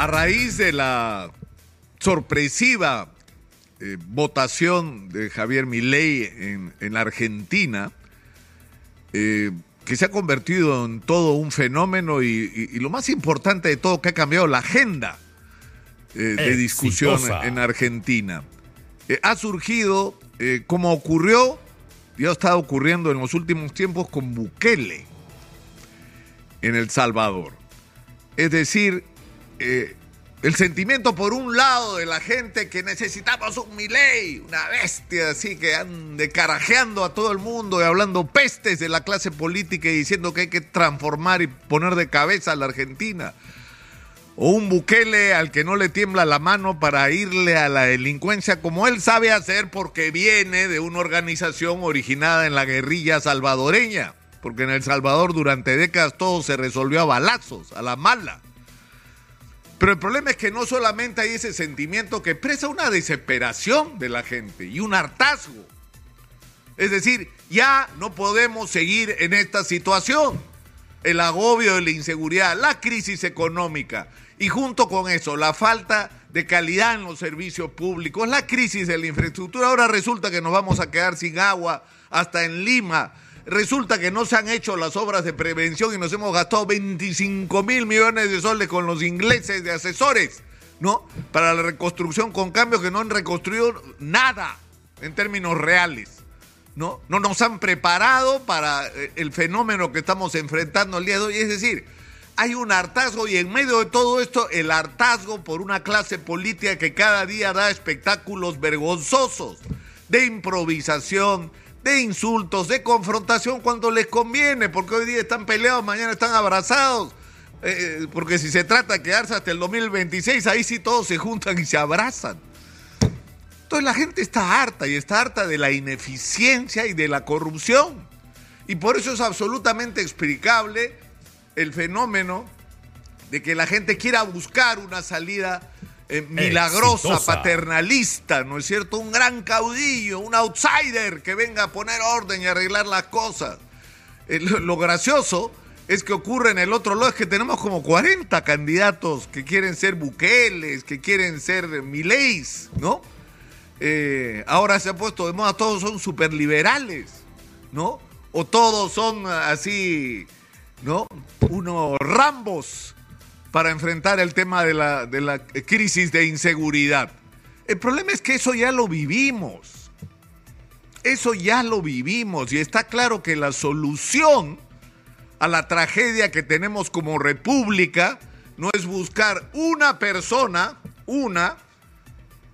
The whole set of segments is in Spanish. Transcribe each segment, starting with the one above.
a raíz de la sorpresiva eh, votación de Javier Milei en, en Argentina, eh, que se ha convertido en todo un fenómeno y, y- y lo más importante de todo, que ha cambiado la agenda eh, de discusión en Argentina. Ha surgido, como ocurrió, ya ha estado ocurriendo en los últimos tiempos con Bukele en El Salvador. Es decir, eh, el sentimiento por un lado de la gente que necesitamos un Milei, una bestia así que ande carajeando a todo el mundo y hablando pestes de la clase política y diciendo que hay que transformar y poner de cabeza a la Argentina. O un Bukele al que no le tiembla la mano para irle a la delincuencia como él sabe hacer porque viene de una organización originada en la guerrilla salvadoreña. Porque en El Salvador durante décadas todo se resolvió a balazos, a la mala. Pero el problema es que no solamente hay ese sentimiento que expresa una desesperación de la gente y un hartazgo. Es decir, ya no podemos seguir en esta situación. El agobio de la inseguridad, la crisis económica y junto con eso la falta de calidad en los servicios públicos, la crisis de la infraestructura. Ahora resulta que nos vamos a quedar sin agua hasta en Lima. Resulta que no se han hecho las obras de prevención y nos hemos gastado 25 mil millones de soles con los ingleses de asesores, ¿no? Para la reconstrucción con cambios que no han reconstruido nada en términos reales. ¿no? No nos han preparado para eh, el fenómeno que estamos enfrentando el día de hoy. Es decir, hay un hartazgo y en medio de todo esto, el hartazgo por una clase política que cada día da espectáculos vergonzosos de improvisación, de insultos, de confrontación cuando les conviene, porque hoy día están peleados, mañana están abrazados. Eh, porque si se trata de quedarse hasta el 2026, ahí sí todos se juntan y se abrazan. Entonces la gente está harta y está harta de la ineficiencia y de la corrupción. Y por eso es absolutamente explicable el fenómeno de que la gente quiera buscar una salida eh, milagrosa, Exitosa. paternalista, ¿no es cierto? Un gran caudillo, un outsider que venga a poner orden y arreglar las cosas. Eh, lo, lo gracioso es que ocurre en el otro lado, es que tenemos como 40 candidatos que quieren ser buqueles, que quieren ser mileis, ¿no? Eh, ahora se ha puesto de moda, todos son superliberales, ¿no? O todos son así, ¿no? Unos rambos para enfrentar el tema de la, de crisis de inseguridad. El problema es que eso ya lo vivimos. Eso ya lo vivimos y está claro que la solución a la tragedia que tenemos como república no es buscar una persona, una,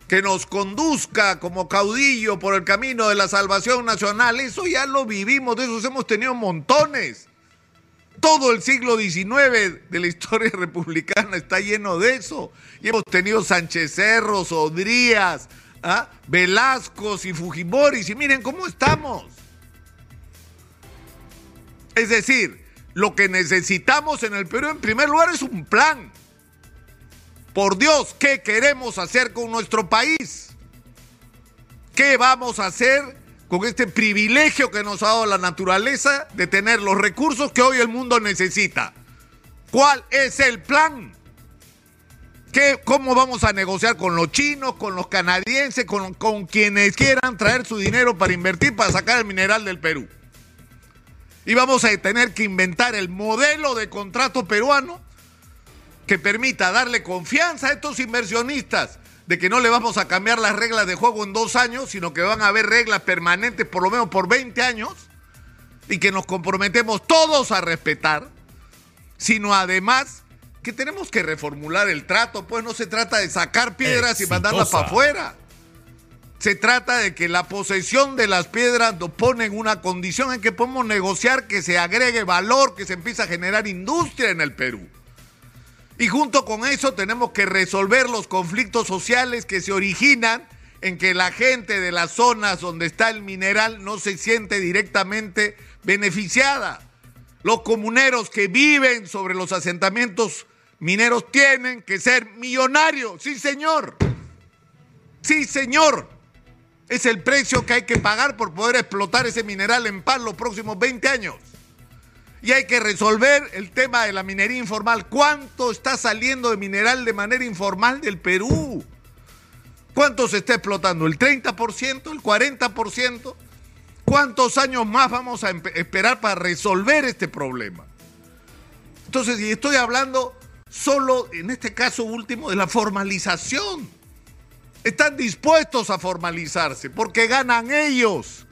que nos conduzca como caudillo por el camino de la salvación nacional. Eso ya lo vivimos, de esos hemos tenido montones. Todo el siglo XIX de la historia republicana está lleno de eso. Y hemos tenido Sánchez Cerros, Odrías, ¿ah? Y Fujimoris. Y miren cómo estamos. Es decir, lo que necesitamos en el Perú en primer lugar es un plan. Por Dios, ¿qué queremos hacer con nuestro país? ¿Qué vamos a hacer con este privilegio que nos ha dado la naturaleza de tener los recursos que hoy el mundo necesita? ¿Cuál es el plan? ¿Qué, ¿Cómo vamos a negociar con los chinos, con los canadienses, con, con quienes quieran traer su dinero para invertir, para sacar el mineral del Perú? Y vamos a tener que inventar el modelo de contrato peruano que permita darle confianza a estos inversionistas de que no le vamos a cambiar las reglas de juego en dos años, sino que van a haber reglas permanentes por lo menos por 20 años y que nos comprometemos todos a respetar, sino además que tenemos que reformular el trato, pues no se trata de sacar piedras y mandarlas para afuera. Se trata de que la posesión de las piedras nos pone en una condición en que podemos negociar que se agregue valor, que se empiece a generar industria en el Perú. Y junto con eso tenemos que resolver los conflictos sociales que se originan en que la gente de las zonas donde está el mineral no se siente directamente beneficiada. Los comuneros que viven sobre los asentamientos mineros tienen que ser millonarios. Sí, señor. Sí, señor. Es el precio que hay que pagar por poder explotar ese mineral en paz los próximos 20 años. Y hay que resolver el tema de la minería informal. ¿Cuánto está saliendo de mineral de manera informal del Perú? ¿Cuánto se está explotando? ¿El 30%? ¿El 40%? ¿Cuántos años más vamos a esperar para resolver este problema? Entonces, y estoy hablando solo, en este caso último, de la formalización. Están dispuestos a formalizarse porque ganan ellos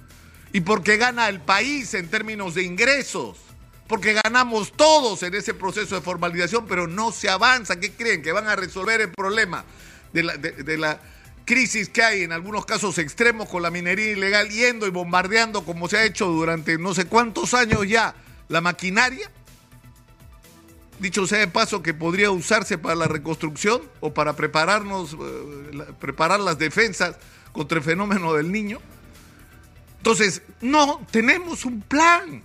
y porque gana el país en términos de ingresos, porque ganamos todos en ese proceso de formalización, pero no se avanza. ¿Qué creen? ¿Que van a resolver el problema de la, de crisis que hay en algunos casos extremos con la minería ilegal yendo y bombardeando como se ha hecho durante no sé cuántos años ya la maquinaria? dicho sea de paso, que podría usarse para la reconstrucción o para prepararnos, eh, preparar las defensas contra el fenómeno del niño. Entonces, no, tenemos un plan.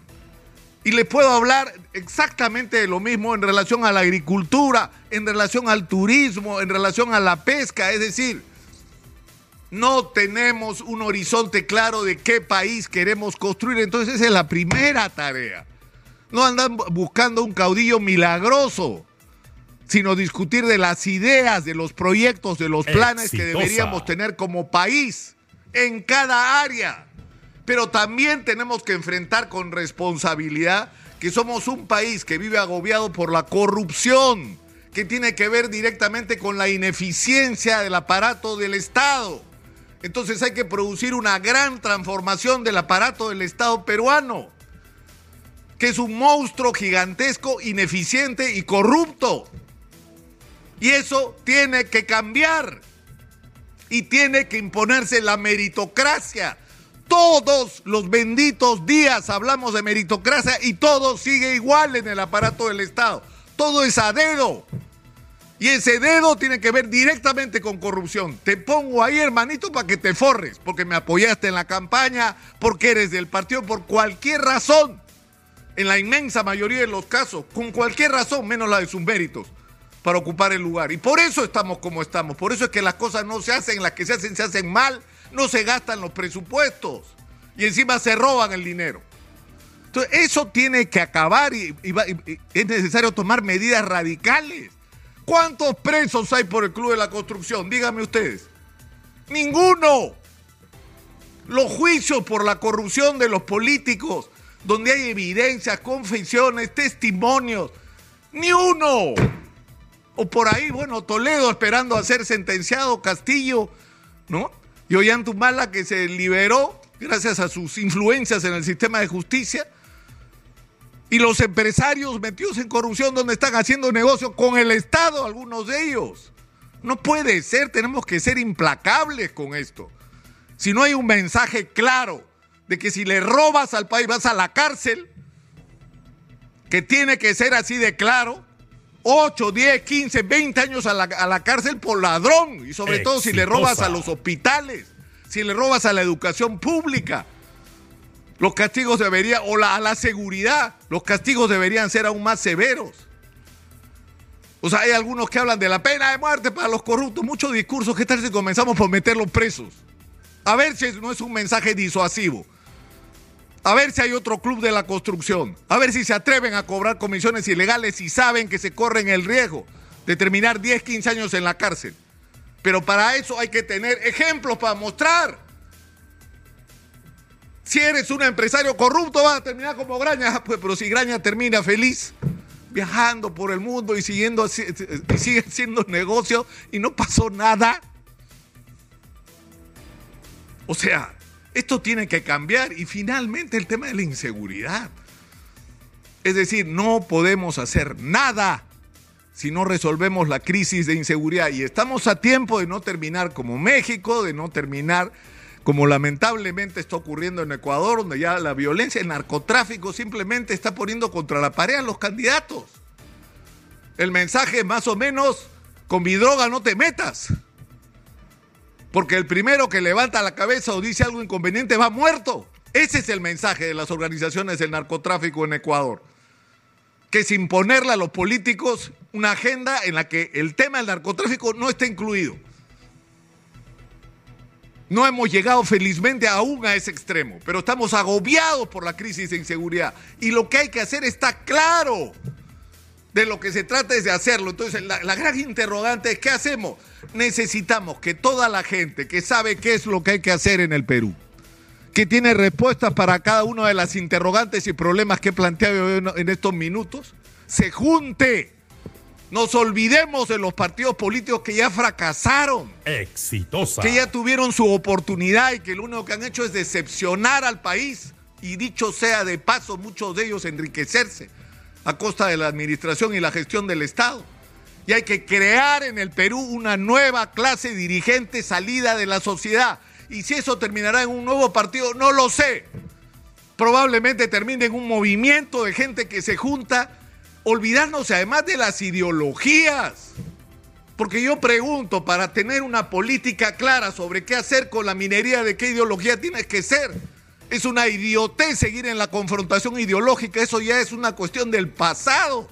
Y le puedo hablar exactamente de lo mismo en relación a la agricultura, en relación al turismo, en relación a la pesca. Es decir, no tenemos un horizonte claro de qué país queremos construir. Entonces, esa es la primera tarea. No andan buscando un caudillo milagroso, sino discutir de las ideas, de los proyectos, de los planes que deberíamos tener como país en cada área. Pero también tenemos que enfrentar con responsabilidad que somos un país que vive agobiado por la corrupción, que tiene que ver directamente con la ineficiencia del aparato del Estado. Entonces hay que producir una gran transformación del aparato del Estado peruano que es un monstruo gigantesco, ineficiente y corrupto. Y eso tiene que cambiar. Y tiene que imponerse la meritocracia. Todos los benditos días hablamos de meritocracia y todo sigue igual en el aparato del Estado. Todo es a dedo. Y ese dedo tiene que ver directamente con corrupción. Te pongo ahí, hermanito, para que te forres, porque me apoyaste en la campaña, porque eres del partido, por cualquier razón en la inmensa mayoría de los casos, con cualquier razón, menos la de sus méritos, para ocupar el lugar. Y por eso estamos como estamos. Por eso es que las cosas no se hacen, las que se hacen se hacen mal, no se gastan los presupuestos y encima se roban el dinero. Entonces, eso tiene que acabar y, es necesario tomar medidas radicales. ¿Cuántos presos hay por el Club de la Construcción? Díganme ustedes. Ninguno. Los juicios por la corrupción de los políticos donde hay evidencias, confesiones, testimonios. Ni uno. O por ahí, bueno, Toledo esperando a ser sentenciado, Castillo, ¿no? Y Ollantumala que se liberó gracias a sus influencias en el sistema de justicia. Y los empresarios metidos en corrupción donde están haciendo negocio con el Estado, algunos de ellos. No puede ser, tenemos que ser implacables con esto. Si no hay un mensaje claro de que si le robas al país vas a la cárcel, que tiene que ser así de claro, 8, 10, 15, 20 años a la, cárcel por ladrón, y sobre todo si le robas a los hospitales, si le robas a la educación pública. Los castigos deberían, o a la seguridad, los castigos deberían ser aún más severos. O sea, hay algunos que hablan de la pena de muerte para los corruptos, muchos discursos. ¿Qué tal si comenzamos por meterlos presos? A ver si no es un mensaje disuasivo. A ver si hay otro club de la construcción. A ver si se atreven a cobrar comisiones ilegales y saben que se corren el riesgo de terminar 10, 15 años en la cárcel. Pero para eso hay que tener ejemplos para mostrar. Si eres un empresario corrupto, vas a terminar como Graña. Pues, pero si Graña termina feliz, viajando por el mundo y, siguiendo, y sigue haciendo negocio y no pasó nada. O sea, esto tiene que cambiar y finalmente el tema de la inseguridad. Es decir, no podemos hacer nada si no resolvemos la crisis de inseguridad. Y estamos a tiempo de no terminar como México, de no terminar como lamentablemente está ocurriendo en Ecuador, donde ya la violencia, el narcotráfico simplemente está poniendo contra la pared a los candidatos. El mensaje más o menos, con mi droga no te metas. Porque el primero que levanta la cabeza o dice algo inconveniente va muerto. Ese es el mensaje de las organizaciones del narcotráfico en Ecuador. Que es imponerle a los políticos una agenda en la que el tema del narcotráfico no está incluido. No hemos llegado felizmente aún a ese extremo, pero estamos agobiados por la crisis de inseguridad. Y lo que hay que hacer está claro. De lo que se trata es de hacerlo. Entonces, la, la, gran interrogante es, ¿qué hacemos? Necesitamos que toda la gente que sabe qué es lo que hay que hacer en el Perú, que tiene respuestas para cada una de las interrogantes y problemas que he planteado en estos minutos, se junte nos olvidemos de los partidos políticos que ya fracasaron. Exitosa. Que ya tuvieron su oportunidad y que lo único que han hecho es decepcionar al país. Y dicho sea de paso, muchos de ellos enriquecerse a costa de la administración y la gestión del Estado. Y hay que crear en el Perú una nueva clase dirigente salida de la sociedad. Y si eso terminará en un nuevo partido, no lo sé. Probablemente termine en un movimiento de gente que se junta olvidarnos además de las ideologías. Porque yo pregunto, para tener una política clara sobre qué hacer con la minería, de qué ideología tienes que ser. Es una idiotez seguir en la confrontación ideológica, eso ya es una cuestión del pasado.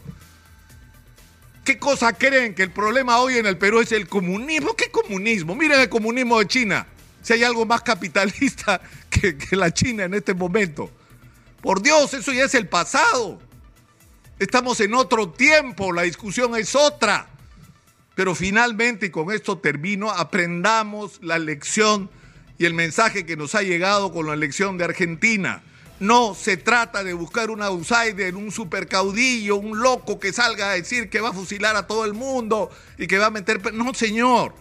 ¿Qué cosa creen que el problema hoy en el Perú es el comunismo? ¿Qué comunismo? Miren el comunismo de China. Si hay algo más capitalista que, que la China en este momento. Por Dios, eso ya es el pasado. Estamos en otro tiempo, la discusión es otra. Pero finalmente, y con esto termino, aprendamos la lección y el mensaje que nos ha llegado con la elección de Argentina. No se trata de buscar un outsider, un supercaudillo, un loco que salga a decir que va a fusilar a todo el mundo y que va a meter... No, señor.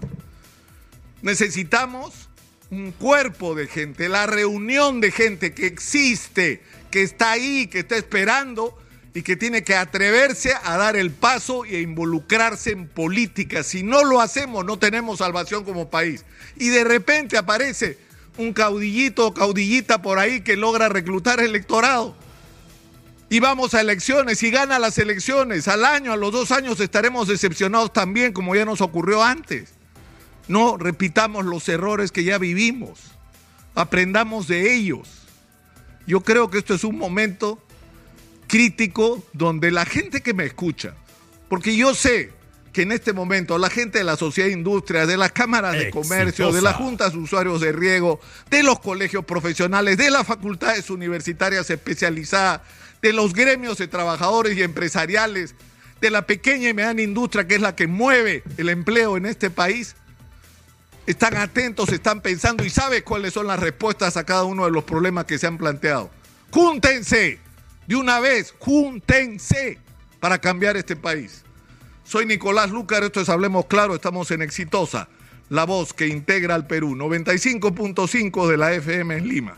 Necesitamos un cuerpo de gente, la reunión de gente que existe, que está ahí, que está esperando y que tiene que atreverse a dar el paso y a involucrarse en política. Si no lo hacemos, no tenemos salvación como país. Y de repente aparece un caudillito o caudillita por ahí que logra reclutar electorado. Y vamos a elecciones y gana las elecciones. Al año, a los dos años estaremos decepcionados también, como ya nos ocurrió antes. No repitamos los errores que ya vivimos. Aprendamos de ellos. Yo creo que esto es un momento crítico donde la gente que me escucha, porque yo sé que en este momento la gente de la sociedad de industria, de las cámaras de comercio, de las juntas de usuarios de riego, de los colegios profesionales, de las facultades universitarias especializadas, de los gremios de trabajadores y empresariales, de la pequeña y mediana industria que es la que mueve el empleo en este país, están atentos, están pensando y saben cuáles son las respuestas a cada uno de los problemas que se han planteado. Júntense de una vez, júntense para cambiar este país. Soy Nicolás Lucar, esto es Hablemos Claro, estamos en Exitosa, la voz que integra al Perú, 95.5 de la FM en Lima.